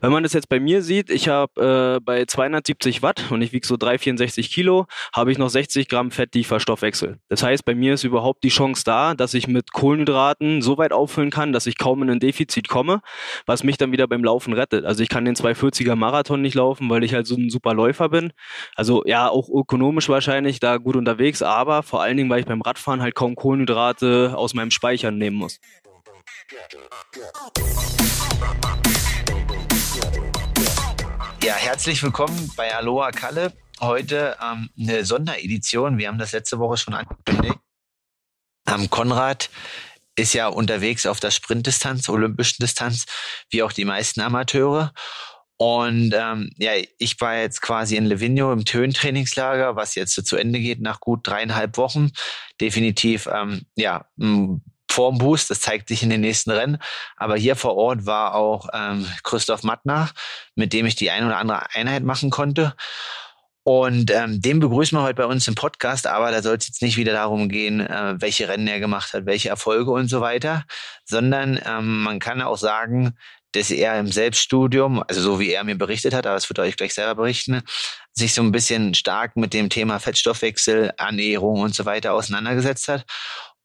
Wenn man das jetzt bei mir sieht, ich habe äh, bei 270 Watt und ich wiege so 364 Kilo, habe ich noch 60 Gramm Fett, die ich verstoffwechsel. Das heißt, bei mir ist überhaupt die Chance da, dass ich mit Kohlenhydraten so weit auffüllen kann, dass ich kaum in ein Defizit komme, was mich dann wieder beim Laufen rettet. Also ich kann den 240er Marathon nicht laufen, weil ich halt so ein super Läufer bin. Also ja, auch ökonomisch wahrscheinlich da gut unterwegs, aber vor allen Dingen, weil ich beim Radfahren halt kaum Kohlenhydrate aus meinem Speicher nehmen muss. Ja, herzlich willkommen bei Aloha Kalle. Heute ähm, eine Sonderedition. Wir haben das letzte Woche schon angekündigt. Ähm, Konrad ist ja unterwegs auf der Sprintdistanz, olympischen Distanz, wie auch die meisten Amateure. Und ähm, ja, ich war jetzt quasi in Livigno im Töntrainingslager, was jetzt zu Ende geht nach gut dreieinhalb Wochen. Definitiv ähm, ja Formboost, das zeigt sich in den nächsten Rennen. Aber hier vor Ort war auch ähm, Christoph Mattner, mit dem ich die ein oder andere Einheit machen konnte. Und ähm, den begrüßen wir heute bei uns im Podcast, aber da soll es jetzt nicht wieder darum gehen, äh, welche Rennen er gemacht hat, welche Erfolge und so weiter, sondern ähm, man kann auch sagen, dass er im Selbststudium, also so wie er mir berichtet hat, aber das wird er euch gleich selber berichten, sich so ein bisschen stark mit dem Thema Fettstoffwechsel, Ernährung und so weiter auseinandergesetzt hat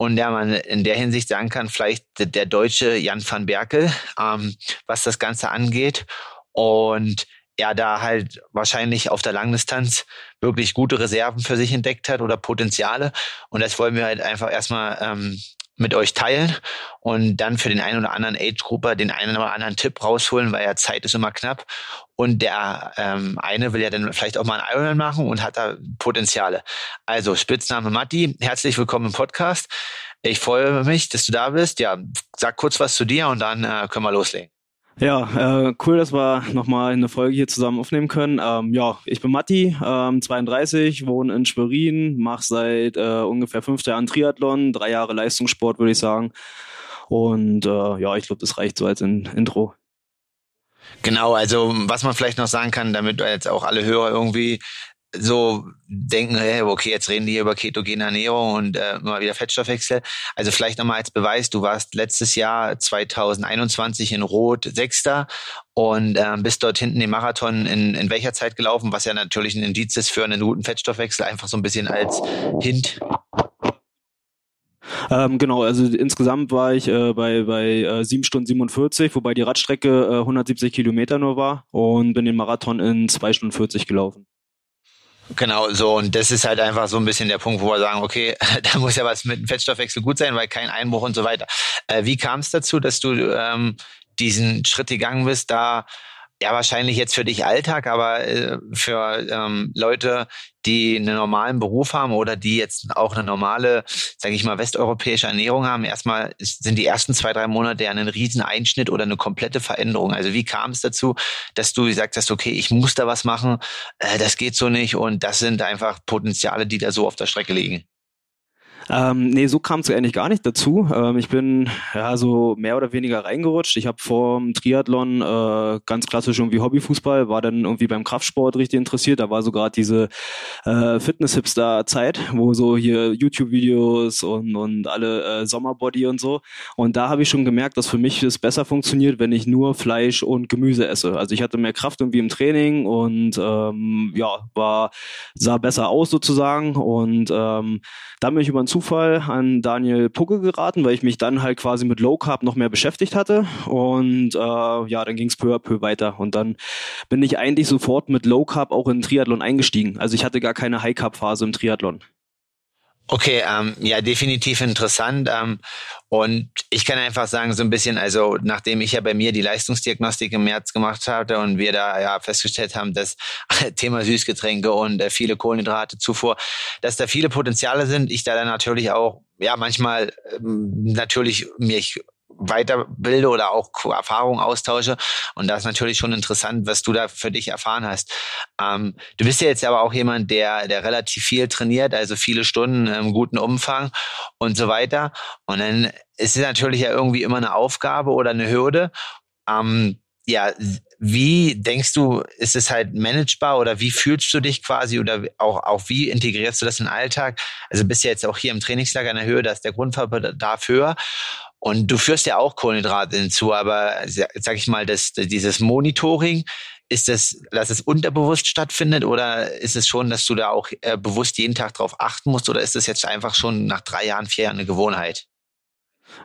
und der man in der Hinsicht sagen kann, vielleicht der deutsche Jan van Berkel, ähm, was das Ganze angeht. Und er da halt wahrscheinlich auf der Langdistanz wirklich gute Reserven für sich entdeckt hat oder Potenziale. Und das wollen wir halt einfach erstmal ähm, mit euch teilen und dann für den einen oder anderen Age-Grupper den einen oder anderen Tipp rausholen, weil ja Zeit ist immer knapp. Und der ähm, eine will ja dann vielleicht auch mal einen Ironman machen und hat da Potenziale. Also Spitzname Matti, herzlich willkommen im Podcast. Ich freue mich, dass du da bist. Ja, sag kurz was zu dir und dann äh, können wir loslegen. Ja, äh, cool, dass wir nochmal eine Folge hier zusammen aufnehmen können. Ähm, ja, ich bin Matti, ähm, 32, wohne in Schwerin, mache seit äh, ungefähr fünf Jahren Triathlon, drei Jahre Leistungssport, würde ich sagen. Und äh, ja, ich glaube, das reicht so als in Intro. Genau, also was man vielleicht noch sagen kann, damit jetzt auch alle Hörer irgendwie so denken, hey, okay, jetzt reden die hier über ketogene Ernährung und äh, mal wieder Fettstoffwechsel. Also vielleicht nochmal als Beweis, du warst letztes Jahr 2021 in Rot Sechster und äh, bist dort hinten den Marathon in, in welcher Zeit gelaufen, was ja natürlich ein Indiz ist für einen guten Fettstoffwechsel, einfach so ein bisschen als Hint. Ähm, genau, also insgesamt war ich äh, bei, bei äh, 7 Stunden 47, wobei die Radstrecke äh, 170 Kilometer nur war und bin den Marathon in 2 Stunden 40 gelaufen. Genau, so. Und das ist halt einfach so ein bisschen der Punkt, wo wir sagen, okay, da muss ja was mit dem Fettstoffwechsel gut sein, weil kein Einbruch und so weiter. Äh, wie kam es dazu, dass du ähm, diesen Schritt gegangen bist, da ja wahrscheinlich jetzt für dich Alltag, aber äh, für ähm, Leute, die einen normalen Beruf haben oder die jetzt auch eine normale, sage ich mal, westeuropäische Ernährung haben, erstmal sind die ersten zwei, drei Monate ja ein riesen Einschnitt oder eine komplette Veränderung. Also wie kam es dazu, dass du gesagt hast, okay, ich muss da was machen, äh, das geht so nicht und das sind einfach Potenziale, die da so auf der Strecke liegen? Ähm, nee, so kam es eigentlich gar nicht dazu. Ähm, ich bin ja so mehr oder weniger reingerutscht. Ich habe vor dem Triathlon äh, ganz klassisch irgendwie Hobbyfußball, war dann irgendwie beim Kraftsport richtig interessiert. Da war so gerade diese äh, Fitness-Hipster-Zeit, wo so hier YouTube-Videos und, und alle äh, Sommerbody und so. Und da habe ich schon gemerkt, dass für mich es besser funktioniert, wenn ich nur Fleisch und Gemüse esse. Also ich hatte mehr Kraft irgendwie im Training und ähm, ja, war sah besser aus sozusagen. Und ähm, dann bin ich über einen Zufall an Daniel Pucke geraten, weil ich mich dann halt quasi mit Low Carb noch mehr beschäftigt hatte. Und äh, ja, dann ging es peu à peu weiter. Und dann bin ich eigentlich sofort mit Low Carb auch in Triathlon eingestiegen. Also ich hatte gar keine High Carb Phase im Triathlon. Okay, ähm, ja, definitiv interessant. Ähm, und ich kann einfach sagen, so ein bisschen, also nachdem ich ja bei mir die Leistungsdiagnostik im März gemacht hatte und wir da ja festgestellt haben, dass Thema Süßgetränke und äh, viele Kohlenhydrate Zufuhr, dass da viele Potenziale sind, ich da dann natürlich auch ja manchmal ähm, natürlich mich weiterbilde oder auch Erfahrungen austausche. Und das ist natürlich schon interessant, was du da für dich erfahren hast. Ähm, du bist ja jetzt aber auch jemand, der, der relativ viel trainiert, also viele Stunden im guten Umfang und so weiter. Und dann ist es natürlich ja irgendwie immer eine Aufgabe oder eine Hürde. Ähm, ja, wie denkst du, ist es halt managebar oder wie fühlst du dich quasi oder auch, auch wie integrierst du das in den Alltag? Also bist ja jetzt auch hier im Trainingslager in der Höhe, da ist der Grundbedarf höher. Und du führst ja auch Kohlenhydrate hinzu, aber sag ich mal, das, dieses Monitoring, ist das, dass es unterbewusst stattfindet oder ist es schon, dass du da auch äh, bewusst jeden Tag drauf achten musst oder ist das jetzt einfach schon nach drei Jahren, vier Jahren eine Gewohnheit?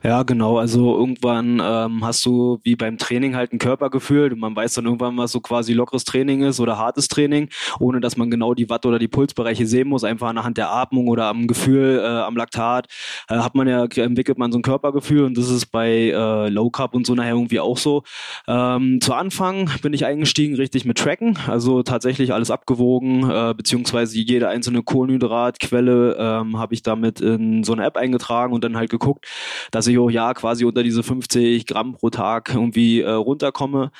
Ja, genau. Also irgendwann ähm, hast du wie beim Training halt ein Körpergefühl. Man weiß dann irgendwann, was so quasi lockeres Training ist oder hartes Training, ohne dass man genau die Watt- oder die Pulsbereiche sehen muss. Einfach anhand der Atmung oder am Gefühl, äh, am Laktat, äh, hat man ja, entwickelt man so ein Körpergefühl und das ist bei äh, Low Carb und so nachher irgendwie auch so. Ähm, zu Anfang bin ich eingestiegen richtig mit Tracken, also tatsächlich alles abgewogen, äh, beziehungsweise jede einzelne Kohlenhydratquelle ähm, habe ich damit in so eine App eingetragen und dann halt geguckt, dass ich auch ja quasi unter diese 50 Gramm pro Tag irgendwie äh, runterkomme.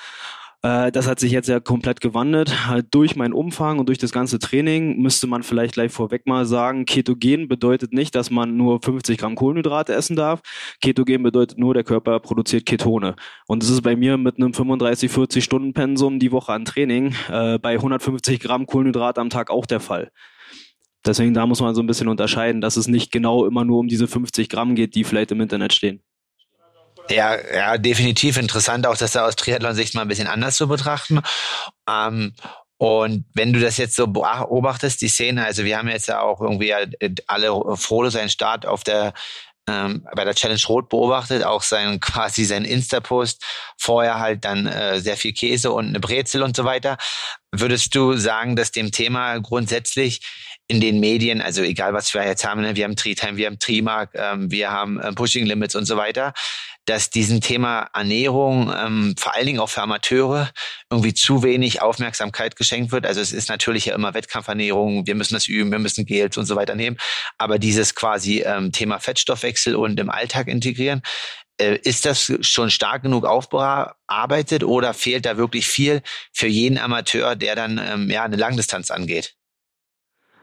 Äh, das hat sich jetzt ja komplett gewandelt. Halt durch meinen Umfang und durch das ganze Training müsste man vielleicht gleich vorweg mal sagen, Ketogen bedeutet nicht, dass man nur 50 Gramm Kohlenhydrate essen darf. Ketogen bedeutet nur, der Körper produziert Ketone. Und das ist bei mir mit einem 35, 40 Stunden Pensum die Woche an Training äh, bei 150 Gramm Kohlenhydrate am Tag auch der Fall. Deswegen da muss man so ein bisschen unterscheiden, dass es nicht genau immer nur um diese 50 Gramm geht, die vielleicht im Internet stehen. Ja, ja, definitiv interessant auch, das da aus Triathlon-Sicht mal ein bisschen anders zu betrachten. Ähm, und wenn du das jetzt so beobachtest, die Szene, also wir haben jetzt ja auch irgendwie alle Frodo seinen Start auf der ähm, bei der Challenge Rot beobachtet, auch sein quasi sein Insta-Post, vorher halt dann äh, sehr viel Käse und eine Brezel und so weiter. Würdest du sagen, dass dem Thema grundsätzlich in den Medien, also egal was wir jetzt haben, ne, wir haben Tri-Time, wir haben Trimark, ähm, wir haben äh, Pushing Limits und so weiter, dass diesem Thema Ernährung, ähm, vor allen Dingen auch für Amateure, irgendwie zu wenig Aufmerksamkeit geschenkt wird. Also es ist natürlich ja immer Wettkampfernährung, wir müssen das üben, wir müssen Gels und so weiter nehmen, aber dieses quasi ähm, Thema Fettstoffwechsel und im Alltag integrieren, äh, ist das schon stark genug aufbearbeitet oder fehlt da wirklich viel für jeden Amateur, der dann ähm, ja eine Langdistanz angeht?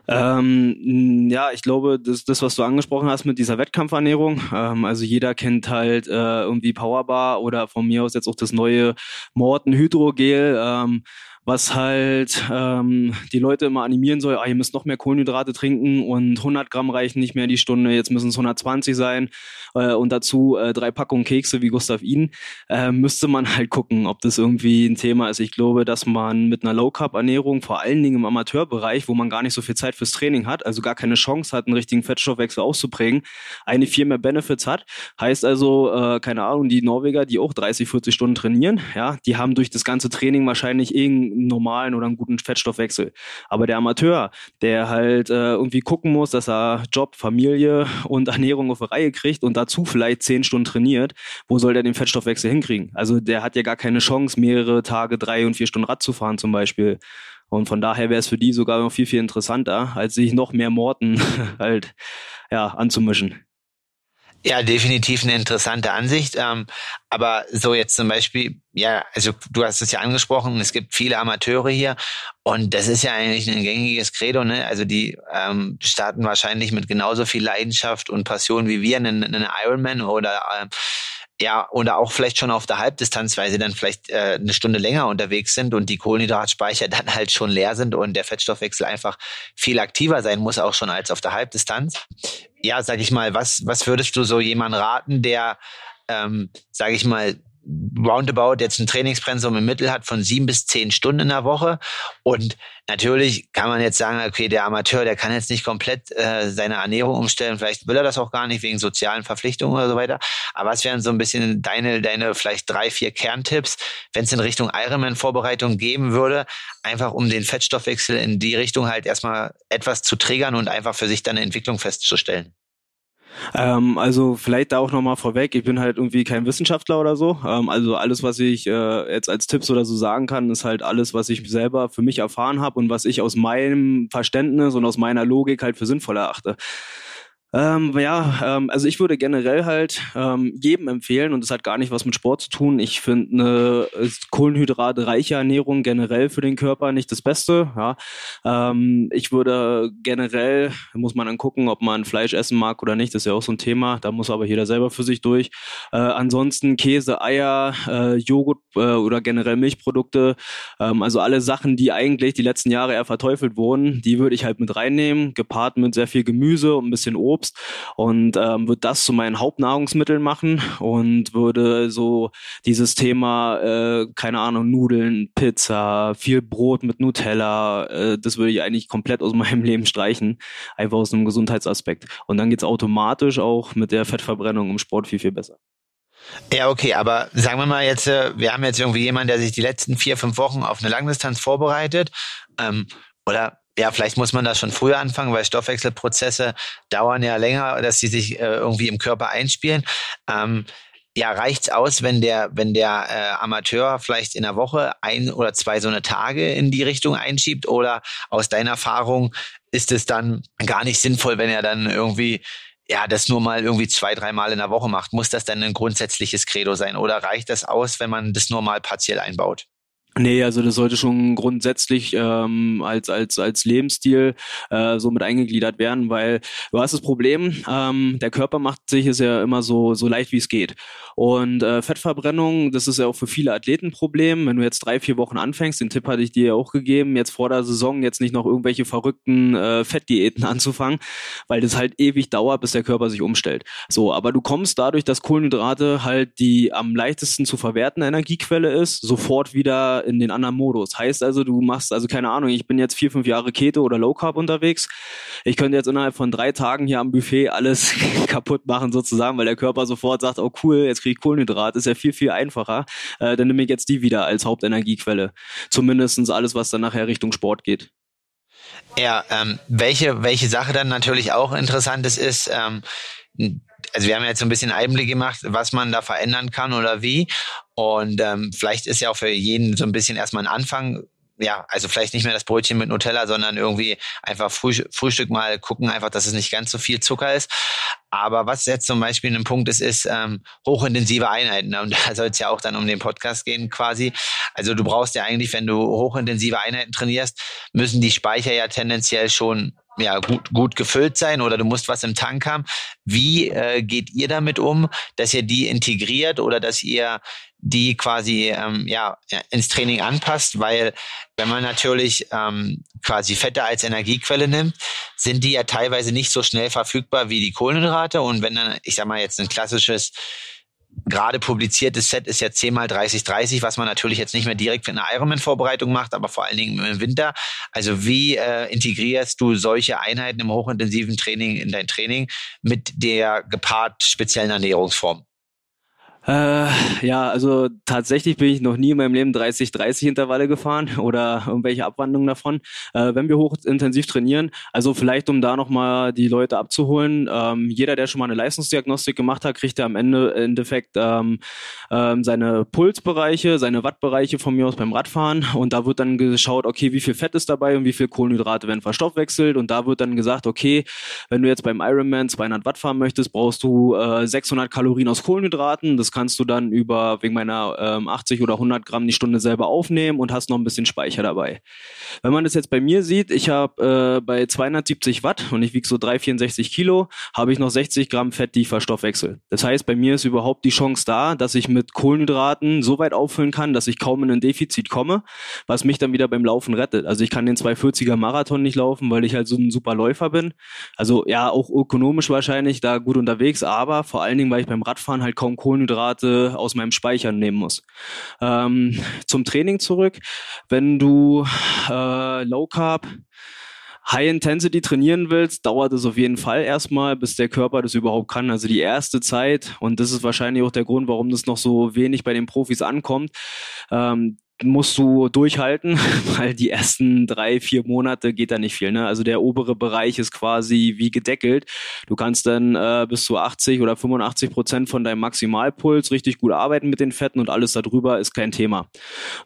Ähm, ja, ich glaube, das, das, was du angesprochen hast mit dieser Wettkampfernährung, ähm, also jeder kennt halt äh, irgendwie Powerbar oder von mir aus jetzt auch das neue Morten Hydrogel. Ähm, was halt ähm, die Leute immer animieren soll, ah, ihr müsst noch mehr Kohlenhydrate trinken und 100 Gramm reichen nicht mehr die Stunde, jetzt müssen es 120 sein äh, und dazu äh, drei Packungen Kekse wie Gustav Ihn, äh, müsste man halt gucken, ob das irgendwie ein Thema ist. Ich glaube, dass man mit einer Low-Carb-Ernährung, vor allen Dingen im Amateurbereich, wo man gar nicht so viel Zeit fürs Training hat, also gar keine Chance hat, einen richtigen Fettstoffwechsel auszuprägen, eine viel mehr Benefits hat. Heißt also, äh, keine Ahnung, die Norweger, die auch 30, 40 Stunden trainieren, ja, die haben durch das ganze Training wahrscheinlich irgendein einen normalen oder einen guten Fettstoffwechsel. Aber der Amateur, der halt äh, irgendwie gucken muss, dass er Job, Familie und Ernährung auf die Reihe kriegt und dazu vielleicht zehn Stunden trainiert, wo soll der den Fettstoffwechsel hinkriegen? Also der hat ja gar keine Chance, mehrere Tage, drei und vier Stunden Rad zu fahren zum Beispiel. Und von daher wäre es für die sogar noch viel, viel interessanter, als sich noch mehr Morten halt ja, anzumischen. Ja, definitiv eine interessante Ansicht. Ähm, aber so jetzt zum Beispiel, ja, also du hast es ja angesprochen, es gibt viele Amateure hier und das ist ja eigentlich ein gängiges Credo, ne? Also die ähm, starten wahrscheinlich mit genauso viel Leidenschaft und Passion wie wir einen, einen Ironman oder ähm, ja, oder auch vielleicht schon auf der Halbdistanz, weil sie dann vielleicht äh, eine Stunde länger unterwegs sind und die Kohlenhydratspeicher dann halt schon leer sind und der Fettstoffwechsel einfach viel aktiver sein muss, auch schon als auf der Halbdistanz. Ja, sag ich mal, was, was würdest du so jemand raten, der, ähm, sag ich mal, roundabout jetzt ein Trainingspensum im Mittel hat von sieben bis zehn Stunden in der Woche. Und natürlich kann man jetzt sagen, okay, der Amateur, der kann jetzt nicht komplett äh, seine Ernährung umstellen. Vielleicht will er das auch gar nicht wegen sozialen Verpflichtungen oder so weiter. Aber was wären so ein bisschen deine, deine vielleicht drei, vier Kerntipps, wenn es in Richtung Ironman-Vorbereitung geben würde, einfach um den Fettstoffwechsel in die Richtung halt erstmal etwas zu triggern und einfach für sich dann eine Entwicklung festzustellen? Ähm, also vielleicht da auch nochmal vorweg, ich bin halt irgendwie kein Wissenschaftler oder so. Ähm, also alles, was ich äh, jetzt als Tipps oder so sagen kann, ist halt alles, was ich selber für mich erfahren habe und was ich aus meinem Verständnis und aus meiner Logik halt für sinnvoll erachte. Ähm, ja, ähm, also ich würde generell halt ähm, jedem empfehlen, und das hat gar nicht was mit Sport zu tun. Ich finde eine äh, kohlenhydratreiche Ernährung generell für den Körper nicht das Beste. Ja. Ähm, ich würde generell, muss man dann gucken, ob man Fleisch essen mag oder nicht, das ist ja auch so ein Thema. Da muss aber jeder selber für sich durch. Äh, ansonsten Käse, Eier, äh, Joghurt äh, oder generell Milchprodukte, ähm, also alle Sachen, die eigentlich die letzten Jahre eher verteufelt wurden, die würde ich halt mit reinnehmen, gepaart mit sehr viel Gemüse und ein bisschen Obst. Schubst und ähm, würde das zu meinen Hauptnahrungsmitteln machen und würde so dieses Thema, äh, keine Ahnung, Nudeln, Pizza, viel Brot mit Nutella, äh, das würde ich eigentlich komplett aus meinem Leben streichen, einfach aus einem Gesundheitsaspekt. Und dann geht's automatisch auch mit der Fettverbrennung im Sport viel, viel besser. Ja, okay, aber sagen wir mal jetzt, äh, wir haben jetzt irgendwie jemanden, der sich die letzten vier, fünf Wochen auf eine Langdistanz vorbereitet. Ähm, oder ja, vielleicht muss man das schon früher anfangen, weil Stoffwechselprozesse dauern ja länger, dass sie sich äh, irgendwie im Körper einspielen. Ähm, ja, reicht's aus, wenn der, wenn der äh, Amateur vielleicht in der Woche ein oder zwei so eine Tage in die Richtung einschiebt? Oder aus deiner Erfahrung ist es dann gar nicht sinnvoll, wenn er dann irgendwie ja, das nur mal irgendwie zwei, dreimal in der Woche macht, muss das dann ein grundsätzliches Credo sein? Oder reicht das aus, wenn man das nur mal partiell einbaut? Nee, also das sollte schon grundsätzlich ähm, als als als Lebensstil äh, so mit eingegliedert werden, weil du hast das Problem, ähm, der Körper macht sich es ja immer so so leicht wie es geht und äh, Fettverbrennung, das ist ja auch für viele Athleten ein Problem. Wenn du jetzt drei vier Wochen anfängst, den Tipp hatte ich dir ja auch gegeben, jetzt vor der Saison jetzt nicht noch irgendwelche verrückten äh, Fettdiäten anzufangen, weil das halt ewig dauert, bis der Körper sich umstellt. So, aber du kommst dadurch, dass Kohlenhydrate halt die am leichtesten zu verwerten Energiequelle ist, sofort wieder in den anderen Modus. Heißt also, du machst, also keine Ahnung, ich bin jetzt vier, fünf Jahre Keto oder Low Carb unterwegs. Ich könnte jetzt innerhalb von drei Tagen hier am Buffet alles kaputt machen sozusagen, weil der Körper sofort sagt, oh cool, jetzt krieg ich Kohlenhydrat, ist ja viel, viel einfacher. Äh, dann nehme ich jetzt die wieder als Hauptenergiequelle. Zumindestens alles, was dann nachher Richtung Sport geht. Ja, ähm, welche, welche Sache dann natürlich auch interessant ist, ist, ähm, also wir haben jetzt so ein bisschen Einblick gemacht, was man da verändern kann oder wie. Und ähm, vielleicht ist ja auch für jeden so ein bisschen erstmal ein Anfang, ja, also vielleicht nicht mehr das Brötchen mit Nutella, sondern irgendwie einfach Früh, Frühstück mal gucken, einfach, dass es nicht ganz so viel Zucker ist. Aber was jetzt zum Beispiel ein Punkt ist, ist ähm, hochintensive Einheiten. Und da soll es ja auch dann um den Podcast gehen quasi. Also du brauchst ja eigentlich, wenn du hochintensive Einheiten trainierst, müssen die Speicher ja tendenziell schon ja, gut, gut gefüllt sein oder du musst was im Tank haben. Wie äh, geht ihr damit um, dass ihr die integriert oder dass ihr die quasi ähm, ja, ins Training anpasst? Weil wenn man natürlich ähm, quasi Fette als Energiequelle nimmt, sind die ja teilweise nicht so schnell verfügbar wie die Kohlenhydrate. Und wenn dann, ich sag mal, jetzt ein klassisches gerade publiziertes Set ist ja 10 mal 30 30, was man natürlich jetzt nicht mehr direkt für eine Ironman-Vorbereitung macht, aber vor allen Dingen im Winter. Also wie äh, integrierst du solche Einheiten im hochintensiven Training in dein Training mit der gepaart speziellen Ernährungsform? Äh, ja, also tatsächlich bin ich noch nie in meinem Leben 30-30 Intervalle gefahren oder irgendwelche Abwandlungen davon. Äh, wenn wir hochintensiv trainieren, also vielleicht um da nochmal die Leute abzuholen, ähm, jeder, der schon mal eine Leistungsdiagnostik gemacht hat, kriegt ja am Ende im Endeffekt ähm, ähm, seine Pulsbereiche, seine Wattbereiche von mir aus beim Radfahren. Und da wird dann geschaut, okay, wie viel Fett ist dabei und wie viel Kohlenhydrate werden verstoffwechselt. Und da wird dann gesagt, okay, wenn du jetzt beim Ironman 200 Watt fahren möchtest, brauchst du äh, 600 Kalorien aus Kohlenhydraten, das kannst du dann über wegen meiner ähm, 80 oder 100 Gramm die Stunde selber aufnehmen und hast noch ein bisschen Speicher dabei. Wenn man das jetzt bei mir sieht, ich habe äh, bei 270 Watt und ich wiege so 364 Kilo, habe ich noch 60 Gramm Fett, die ich verstoffwechsel. Das heißt, bei mir ist überhaupt die Chance da, dass ich mit Kohlenhydraten so weit auffüllen kann, dass ich kaum in ein Defizit komme, was mich dann wieder beim Laufen rettet. Also ich kann den 240er Marathon nicht laufen, weil ich halt so ein super Läufer bin. Also ja, auch ökonomisch wahrscheinlich da gut unterwegs, aber vor allen Dingen, weil ich beim Radfahren halt kaum Kohlenhydrate Kohlenhydrate aus meinem Speicher nehmen muss. Ähm, zum Training zurück. Wenn du äh, Low Carb High Intensity trainieren willst, dauert es auf jeden Fall erstmal, bis der Körper das überhaupt kann. Also die erste Zeit, und das ist wahrscheinlich auch der Grund, warum das noch so wenig bei den Profis ankommt, ähm, musst du durchhalten, weil die ersten drei, vier Monate geht da nicht viel. Ne? Also der obere Bereich ist quasi wie gedeckelt. Du kannst dann äh, bis zu 80 oder 85 Prozent von deinem Maximalpuls richtig gut arbeiten mit den Fetten und alles darüber ist kein Thema.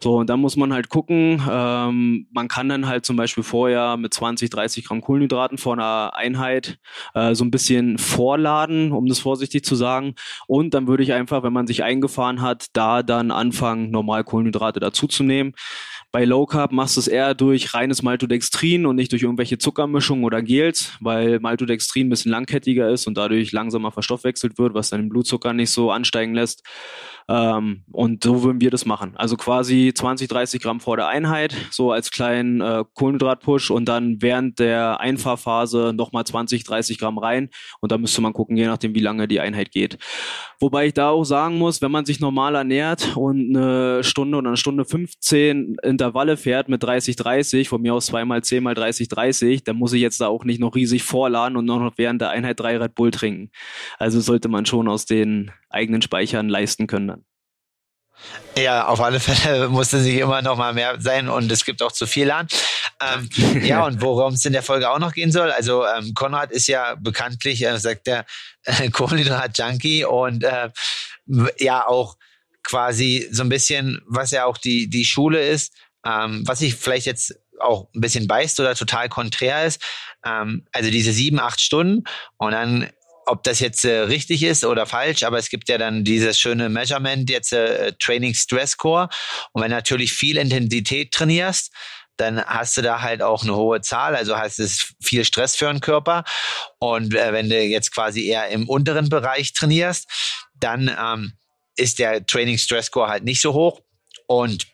So, und dann muss man halt gucken, ähm, man kann dann halt zum Beispiel vorher mit 20, 30 Gramm Kohlenhydraten vor einer Einheit äh, so ein bisschen vorladen, um das vorsichtig zu sagen. Und dann würde ich einfach, wenn man sich eingefahren hat, da dann anfangen, normal Kohlenhydrate dazu zuzunehmen. Bei Low Carb machst du es eher durch reines Maltodextrin und nicht durch irgendwelche Zuckermischungen oder Gels, weil Maltodextrin ein bisschen langkettiger ist und dadurch langsamer verstoffwechselt wird, was deinen Blutzucker nicht so ansteigen lässt. Ähm, und so würden wir das machen. Also quasi 20, 30 Gramm vor der Einheit, so als kleinen äh, Kohlenhydratpush und dann während der Einfahrphase nochmal 20, 30 Gramm rein. Und da müsste man gucken, je nachdem, wie lange die Einheit geht. Wobei ich da auch sagen muss, wenn man sich normal ernährt und eine Stunde oder eine Stunde 15 Intervalle fährt mit 30, 30, von mir aus zweimal 10 mal 30, 30, dann muss ich jetzt da auch nicht noch riesig vorladen und noch während der Einheit drei Red Bull trinken. Also sollte man schon aus den eigenen Speichern leisten können dann. Ja, auf alle Fälle musste sich immer noch mal mehr sein und es gibt auch zu viel an. Ähm, ja, und worum es in der Folge auch noch gehen soll, also ähm, Konrad ist ja bekanntlich, äh, sagt der äh, Kohlenhydrat-Junkie und äh, ja auch quasi so ein bisschen, was ja auch die, die Schule ist, ähm, was ich vielleicht jetzt auch ein bisschen beißt oder total konträr ist. Ähm, also diese sieben, acht Stunden und dann ob das jetzt äh, richtig ist oder falsch, aber es gibt ja dann dieses schöne Measurement jetzt äh, Training Stress Score. Und wenn natürlich viel Intensität trainierst, dann hast du da halt auch eine hohe Zahl, also heißt es viel Stress für den Körper. Und äh, wenn du jetzt quasi eher im unteren Bereich trainierst, dann ähm, ist der Training Stress Score halt nicht so hoch. Und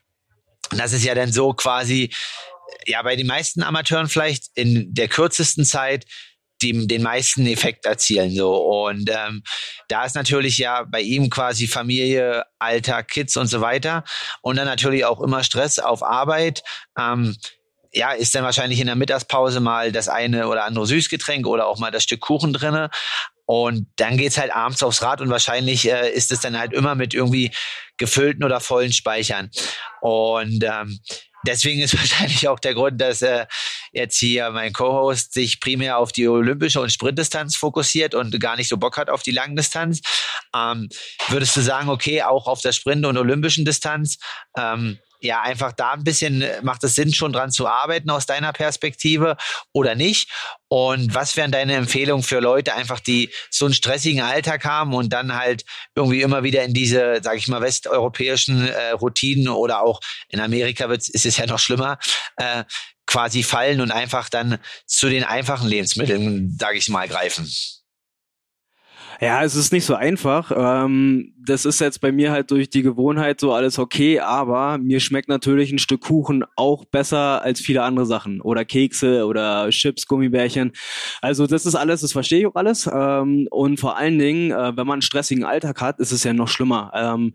das ist ja dann so quasi ja bei den meisten Amateuren vielleicht in der kürzesten Zeit die, den meisten Effekt erzielen. So. Und ähm, da ist natürlich ja bei ihm quasi Familie, Alter, Kids und so weiter. Und dann natürlich auch immer Stress auf Arbeit. Ähm, ja, ist dann wahrscheinlich in der Mittagspause mal das eine oder andere Süßgetränk oder auch mal das Stück Kuchen drinne. Und dann geht's halt abends aufs Rad und wahrscheinlich äh, ist es dann halt immer mit irgendwie gefüllten oder vollen Speichern. Und ähm, deswegen ist wahrscheinlich auch der Grund, dass äh, jetzt hier mein Co-Host sich primär auf die olympische und Sprintdistanz fokussiert und gar nicht so Bock hat auf die Langdistanz. Ähm, würdest du sagen, okay, auch auf der Sprint- und olympischen Distanz ähm, ja, einfach da ein bisschen macht es Sinn, schon dran zu arbeiten aus deiner Perspektive oder nicht? Und was wären deine Empfehlungen für Leute, einfach die so einen stressigen Alltag haben und dann halt irgendwie immer wieder in diese, sag ich mal, westeuropäischen äh, Routinen oder auch in Amerika wird's, ist es ja noch schlimmer, äh, quasi fallen und einfach dann zu den einfachen Lebensmitteln, sage ich mal, greifen? Ja, es ist nicht so einfach. Ähm, das ist jetzt bei mir halt durch die Gewohnheit so alles okay, aber mir schmeckt natürlich ein Stück Kuchen auch besser als viele andere Sachen oder Kekse oder Chips, Gummibärchen. Also das ist alles, das verstehe ich auch alles. Ähm, und vor allen Dingen, äh, wenn man einen stressigen Alltag hat, ist es ja noch schlimmer. Ähm,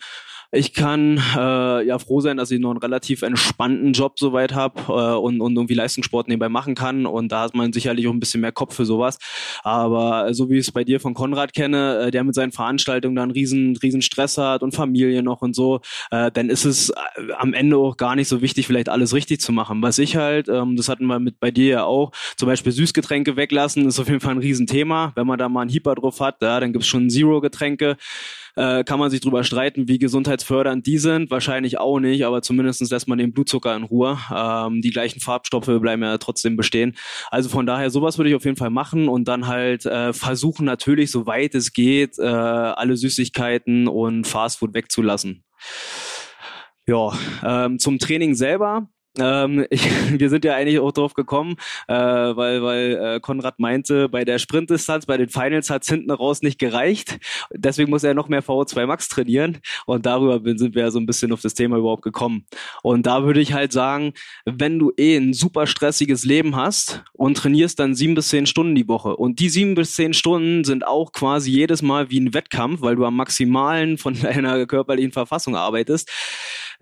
ich kann äh, ja froh sein, dass ich noch einen relativ entspannten Job soweit habe äh, und, und irgendwie Leistungssport nebenbei machen kann. Und da hat man sicherlich auch ein bisschen mehr Kopf für sowas. Aber so wie ich es bei dir von Konrad kenne, äh, der mit seinen Veranstaltungen dann riesen, riesen Stress hat und Familie noch und so, äh, dann ist es äh, am Ende auch gar nicht so wichtig, vielleicht alles richtig zu machen. Was ich halt, ähm, das hatten wir mit bei dir ja auch, zum Beispiel Süßgetränke weglassen, ist auf jeden Fall ein Riesenthema. Wenn man da mal einen Hyper drauf hat, ja, dann gibt's schon Zero-Getränke. Äh, kann man sich drüber streiten, wie gesundheitsfördernd die sind. Wahrscheinlich auch nicht, aber zumindest lässt man den Blutzucker in Ruhe. Ähm, die gleichen Farbstoffe bleiben ja trotzdem bestehen. Also von daher, sowas würde ich auf jeden Fall machen und dann halt äh, versuchen natürlich, soweit es geht, äh, alle Süßigkeiten und Fastfood wegzulassen. Ja, ähm, zum Training selber ähm, ich, wir sind ja eigentlich auch drauf gekommen, äh, weil, weil äh, Konrad meinte, bei der Sprintdistanz, bei den Finals hat es hinten raus nicht gereicht. Deswegen muss er noch mehr VO2 Max trainieren. Und darüber sind wir ja so ein bisschen auf das Thema überhaupt gekommen. Und da würde ich halt sagen, wenn du eh ein super stressiges Leben hast und trainierst dann sieben bis zehn Stunden die Woche. Und die sieben bis zehn Stunden sind auch quasi jedes Mal wie ein Wettkampf, weil du am Maximalen von deiner körperlichen Verfassung arbeitest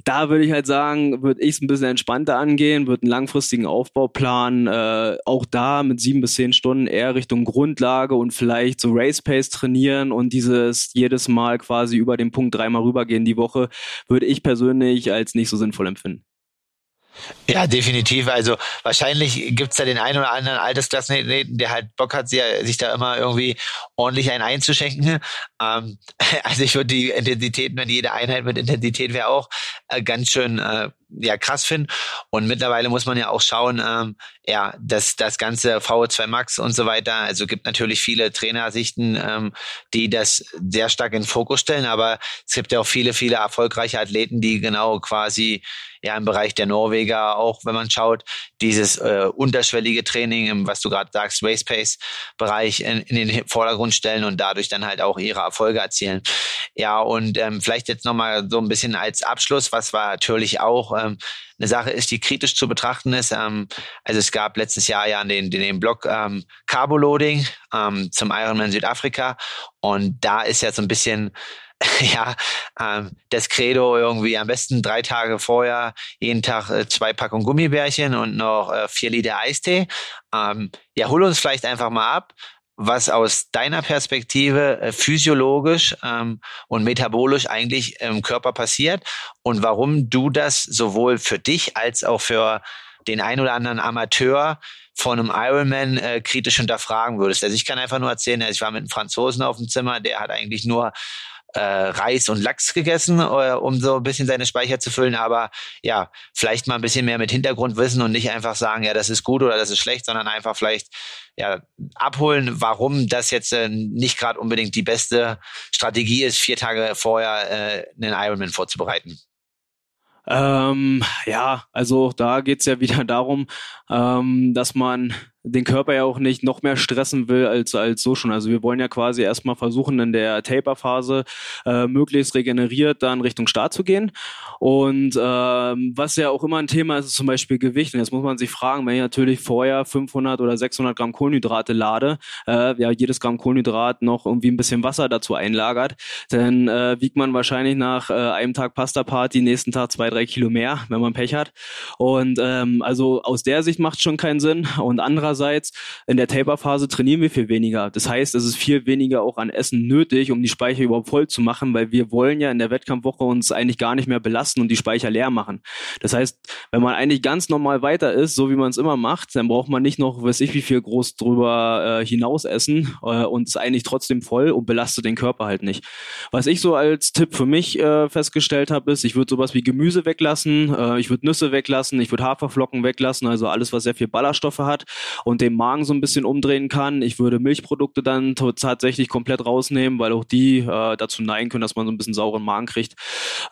da würde ich halt sagen, würde ich es ein bisschen entspannter angehen, würde einen langfristigen Aufbauplan, äh, auch da mit sieben bis zehn Stunden eher Richtung Grundlage und vielleicht so Race Pace trainieren und dieses jedes Mal quasi über den Punkt dreimal rübergehen die Woche, würde ich persönlich als nicht so sinnvoll empfinden. Ja, definitiv. Also wahrscheinlich gibt's da den einen oder anderen Altersklassenathleten, der halt Bock hat, sich da immer irgendwie ordentlich einen einzuschenken. Ähm, also ich würde die Intensitäten, wenn jede Einheit mit Intensität wäre auch äh, ganz schön äh, ja krass finden. Und mittlerweile muss man ja auch schauen, ähm, ja, dass das ganze VO2 Max und so weiter. Also gibt natürlich viele Trainersichten, ähm, die das sehr stark in den Fokus stellen, aber es gibt ja auch viele, viele erfolgreiche Athleten, die genau quasi ja im Bereich der Norweger auch, wenn man schaut, dieses äh, unterschwellige Training, im, was du gerade sagst, Race Pace Bereich in, in den Vordergrund stellen und dadurch dann halt auch ihre Erfolge erzielen. Ja, und ähm, vielleicht jetzt nochmal so ein bisschen als Abschluss, was war natürlich auch ähm, eine Sache ist, die kritisch zu betrachten ist. Ähm, also es gab letztes Jahr ja den, den, den Blog ähm, Carboloading ähm, zum Ironman Südafrika und da ist ja so ein bisschen ja, ähm, das Credo irgendwie am besten drei Tage vorher jeden Tag äh, zwei Packungen Gummibärchen und noch äh, vier Liter Eistee. Ähm, ja, hol uns vielleicht einfach mal ab was aus deiner Perspektive äh, physiologisch ähm, und metabolisch eigentlich im Körper passiert und warum du das sowohl für dich als auch für den ein oder anderen Amateur von einem Ironman äh, kritisch hinterfragen würdest. Also ich kann einfach nur erzählen, also ich war mit einem Franzosen auf dem Zimmer, der hat eigentlich nur äh, Reis und Lachs gegessen, äh, um so ein bisschen seine Speicher zu füllen. Aber ja, vielleicht mal ein bisschen mehr mit Hintergrundwissen und nicht einfach sagen, ja, das ist gut oder das ist schlecht, sondern einfach vielleicht ja, abholen, warum das jetzt äh, nicht gerade unbedingt die beste Strategie ist, vier Tage vorher äh, einen Ironman vorzubereiten. Ähm, ja, also da geht's ja wieder darum, ähm, dass man den Körper ja auch nicht noch mehr stressen will als, als so schon. Also wir wollen ja quasi erstmal versuchen, in der Taper-Phase äh, möglichst regeneriert dann Richtung Start zu gehen. Und ähm, was ja auch immer ein Thema ist, ist zum Beispiel Gewicht. Und jetzt muss man sich fragen, wenn ich natürlich vorher 500 oder 600 Gramm Kohlenhydrate lade, äh, ja jedes Gramm Kohlenhydrat noch irgendwie ein bisschen Wasser dazu einlagert, dann äh, wiegt man wahrscheinlich nach äh, einem Tag Pasta-Party nächsten Tag zwei, drei Kilo mehr, wenn man Pech hat. Und ähm, also aus der Sicht macht schon keinen Sinn. Und andererseits, in der Taper-Phase trainieren wir viel weniger. Das heißt, es ist viel weniger auch an Essen nötig, um die Speicher überhaupt voll zu machen, weil wir wollen ja in der Wettkampfwoche uns eigentlich gar nicht mehr belasten und die Speicher leer machen. Das heißt, wenn man eigentlich ganz normal weiter ist, so wie man es immer macht, dann braucht man nicht noch, weiß ich, wie viel groß drüber äh, hinaus essen äh, und ist eigentlich trotzdem voll und belastet den Körper halt nicht. Was ich so als Tipp für mich äh, festgestellt habe, ist, ich würde sowas wie Gemüse weglassen, äh, ich würde Nüsse weglassen, ich würde Haferflocken weglassen, also alles, was sehr viel Ballaststoffe hat und den Magen so ein bisschen umdrehen kann. Ich würde Milchprodukte dann tatsächlich komplett rausnehmen, weil auch die äh, dazu neigen können, dass man so ein bisschen sauren Magen kriegt.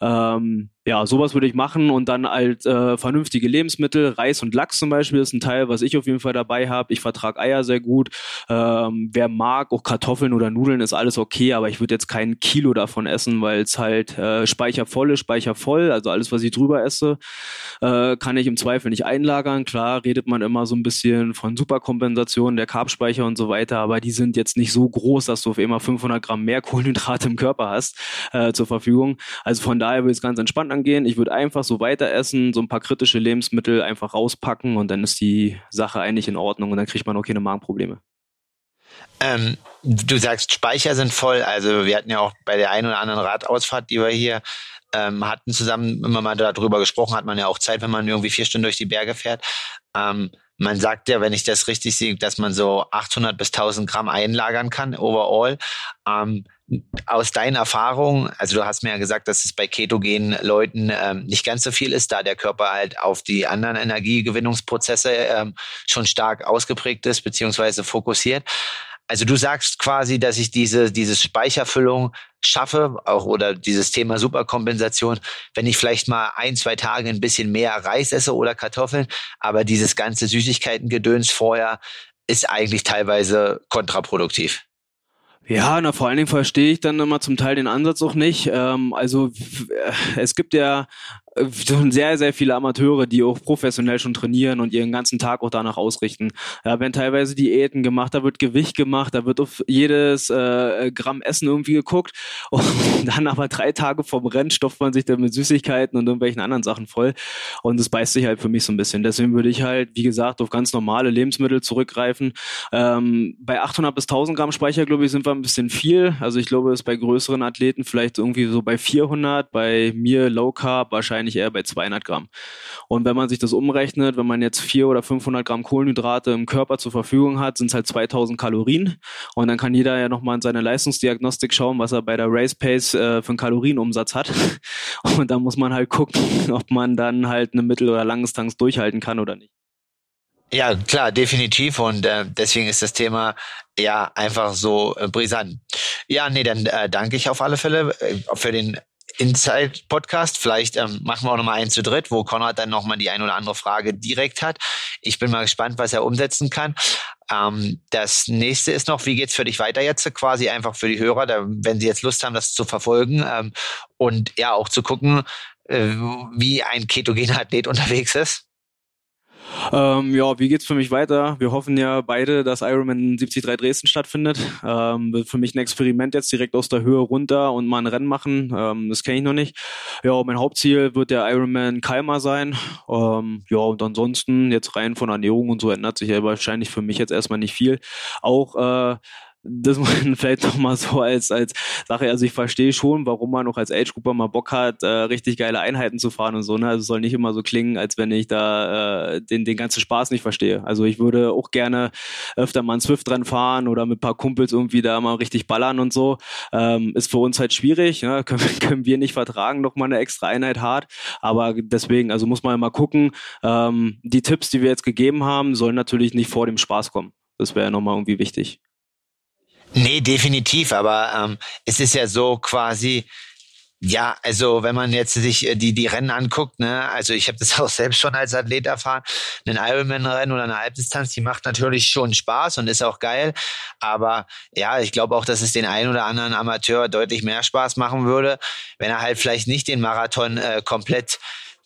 Ähm, ja, sowas würde ich machen und dann als äh, vernünftige Lebensmittel, Reis und Lachs zum Beispiel ist ein Teil, was ich auf jeden Fall dabei habe. Ich vertrage Eier sehr gut. Ähm, wer mag, auch Kartoffeln oder Nudeln ist alles okay, aber ich würde jetzt kein Kilo davon essen, weil es halt äh, Speicher voll ist, Speicher voll. Also alles, was ich drüber esse, äh, kann ich im Zweifel nicht einlagern. Klar redet man immer so ein bisschen von Superkompensation der Carbspeicher und so weiter, aber die sind jetzt nicht so groß, dass du auf immer 500 Gramm mehr Kohlenhydrate im Körper hast äh, zur Verfügung. Also von daher würde ich es ganz entspannt angehen. Ich würde einfach so weiter essen, so ein paar kritische Lebensmittel einfach rauspacken und dann ist die Sache eigentlich in Ordnung und dann kriegt man auch keine Magenprobleme. Ähm, du sagst, Speicher sind voll. Also wir hatten ja auch bei der einen oder anderen Radausfahrt, die wir hier ähm, hatten zusammen immer mal darüber gesprochen, hat man ja auch Zeit, wenn man irgendwie vier Stunden durch die Berge fährt. Ähm, man sagt ja, wenn ich das richtig sehe, dass man so 800 bis 1000 Gramm einlagern kann overall. Ähm, aus deinen Erfahrungen, also du hast mir ja gesagt, dass es bei ketogenen Leuten ähm, nicht ganz so viel ist, da der Körper halt auf die anderen Energiegewinnungsprozesse ähm, schon stark ausgeprägt ist, beziehungsweise fokussiert. Also du sagst quasi, dass ich diese, diese Speicherfüllung schaffe, auch oder dieses Thema Superkompensation, wenn ich vielleicht mal ein, zwei Tage ein bisschen mehr Reis esse oder Kartoffeln, aber dieses ganze Süßigkeiten-Gedöns vorher ist eigentlich teilweise kontraproduktiv. Ja, na vor allen Dingen verstehe ich dann immer zum Teil den Ansatz auch nicht. Ähm, also es gibt ja sehr, sehr viele Amateure, die auch professionell schon trainieren und ihren ganzen Tag auch danach ausrichten. Da werden teilweise Diäten gemacht, da wird Gewicht gemacht, da wird auf jedes äh, Gramm Essen irgendwie geguckt und dann aber drei Tage vom Rennen stopft man sich dann mit Süßigkeiten und irgendwelchen anderen Sachen voll und das beißt sich halt für mich so ein bisschen. Deswegen würde ich halt, wie gesagt, auf ganz normale Lebensmittel zurückgreifen. Ähm, bei 800 bis 1000 Gramm Speicher, glaube ich, sind wir ein bisschen viel. Also ich glaube, es ist bei größeren Athleten vielleicht irgendwie so bei 400, bei mir Low Carb wahrscheinlich wahrscheinlich eher bei 200 Gramm. Und wenn man sich das umrechnet, wenn man jetzt 400 oder 500 Gramm Kohlenhydrate im Körper zur Verfügung hat, sind es halt 2000 Kalorien. Und dann kann jeder ja nochmal in seine Leistungsdiagnostik schauen, was er bei der Race Pace äh, für einen Kalorienumsatz hat. Und da muss man halt gucken, ob man dann halt eine Mittel- oder Langdistanz durchhalten kann oder nicht. Ja, klar, definitiv. Und äh, deswegen ist das Thema ja einfach so äh, brisant. Ja, nee, dann äh, danke ich auf alle Fälle äh, für den Inside-Podcast. Vielleicht ähm, machen wir auch nochmal einen zu dritt, wo Konrad dann nochmal die ein oder andere Frage direkt hat. Ich bin mal gespannt, was er umsetzen kann. Ähm, das nächste ist noch, wie geht's für dich weiter jetzt? Quasi einfach für die Hörer, da, wenn sie jetzt Lust haben, das zu verfolgen ähm, und ja auch zu gucken, äh, wie ein ketogener Athlet unterwegs ist. Ähm, ja, wie geht's für mich weiter? Wir hoffen ja beide, dass Ironman 73 Dresden stattfindet. Ähm, wird für mich ein Experiment jetzt direkt aus der Höhe runter und mal ein Rennen machen. Ähm, das kenne ich noch nicht. Ja, mein Hauptziel wird der Ironman Kalmar sein. Ähm, ja, und ansonsten jetzt rein von Ernährung und so ändert sich ja wahrscheinlich für mich jetzt erstmal nicht viel. Auch äh, das man vielleicht noch mal so als als Sache. Also ich verstehe schon, warum man noch als Age Grouper mal Bock hat, äh, richtig geile Einheiten zu fahren und so. Ne? Also es soll nicht immer so klingen, als wenn ich da äh, den den ganzen Spaß nicht verstehe. Also ich würde auch gerne öfter mal ein Swift dran fahren oder mit paar Kumpels irgendwie da mal richtig ballern und so. Ähm, ist für uns halt schwierig. Ne? Können, können wir nicht vertragen, noch mal eine extra Einheit hart. Aber deswegen, also muss man mal gucken. Ähm, die Tipps, die wir jetzt gegeben haben, sollen natürlich nicht vor dem Spaß kommen. Das wäre nochmal irgendwie wichtig. Nee, definitiv, aber ähm, es ist ja so quasi, ja, also wenn man jetzt sich äh, die die Rennen anguckt, ne, also ich habe das auch selbst schon als Athlet erfahren, ein Ironman-Rennen oder eine Halbdistanz, die macht natürlich schon Spaß und ist auch geil, aber ja, ich glaube auch, dass es den einen oder anderen Amateur deutlich mehr Spaß machen würde, wenn er halt vielleicht nicht den Marathon äh, komplett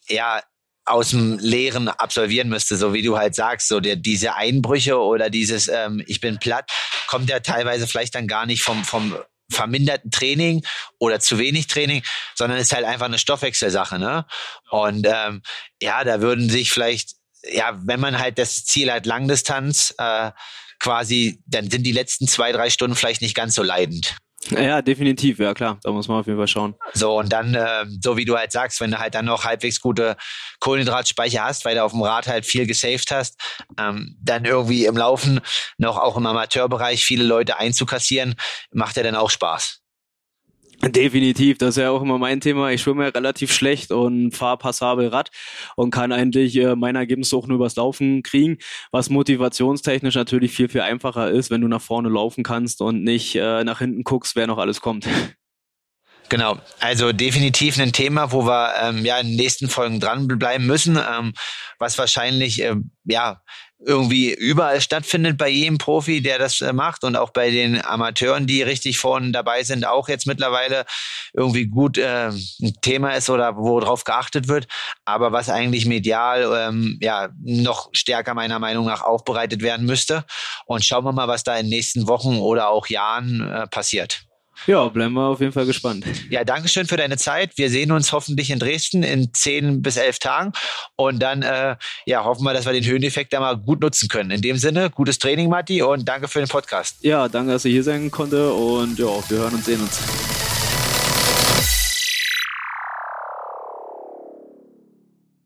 ja aus dem Leeren absolvieren müsste, so wie du halt sagst, so der, diese Einbrüche oder dieses ähm, ich bin platt, kommt ja teilweise vielleicht dann gar nicht vom, vom verminderten Training oder zu wenig Training, sondern ist halt einfach eine Stoffwechselsache, ne? Und ähm, ja, da würden sich vielleicht, ja, wenn man halt das Ziel hat, Langdistanz, äh, quasi, dann sind die letzten zwei, drei Stunden vielleicht nicht ganz so leidend. Ja, definitiv, ja klar. Da muss man auf jeden Fall schauen. So, und dann, äh, so wie du halt sagst, wenn du halt dann noch halbwegs gute Kohlenhydratspeicher hast, weil du auf dem Rad halt viel gesaved hast, ähm, dann irgendwie im Laufen noch auch im Amateurbereich viele Leute einzukassieren, macht ja dann auch Spaß. Definitiv, das ist ja auch immer mein Thema. Ich schwimme ja relativ schlecht und fahre passabel Rad und kann eigentlich äh, mein Ergebnis auch nur übers Laufen kriegen, was motivationstechnisch natürlich viel, viel einfacher ist, wenn du nach vorne laufen kannst und nicht äh, nach hinten guckst, wer noch alles kommt. Genau, also definitiv ein Thema, wo wir ähm, ja in den nächsten Folgen dranbleiben müssen, ähm, was wahrscheinlich ähm, ja irgendwie überall stattfindet bei jedem Profi, der das äh, macht und auch bei den Amateuren, die richtig vorne dabei sind, auch jetzt mittlerweile irgendwie gut äh, ein Thema ist oder worauf geachtet wird, aber was eigentlich medial ähm, ja noch stärker meiner Meinung nach aufbereitet werden müsste. Und schauen wir mal, was da in den nächsten Wochen oder auch Jahren äh, passiert. Ja, bleiben wir auf jeden Fall gespannt. Ja, danke schön für deine Zeit. Wir sehen uns hoffentlich in Dresden in zehn bis elf Tagen. Und dann ja, hoffen wir, dass wir den Höheneffekt da mal gut nutzen können. In dem Sinne, gutes Training, Matti, und danke für den Podcast. Ja, danke, dass ich hier sein konnte. Und ja, wir hören und sehen uns.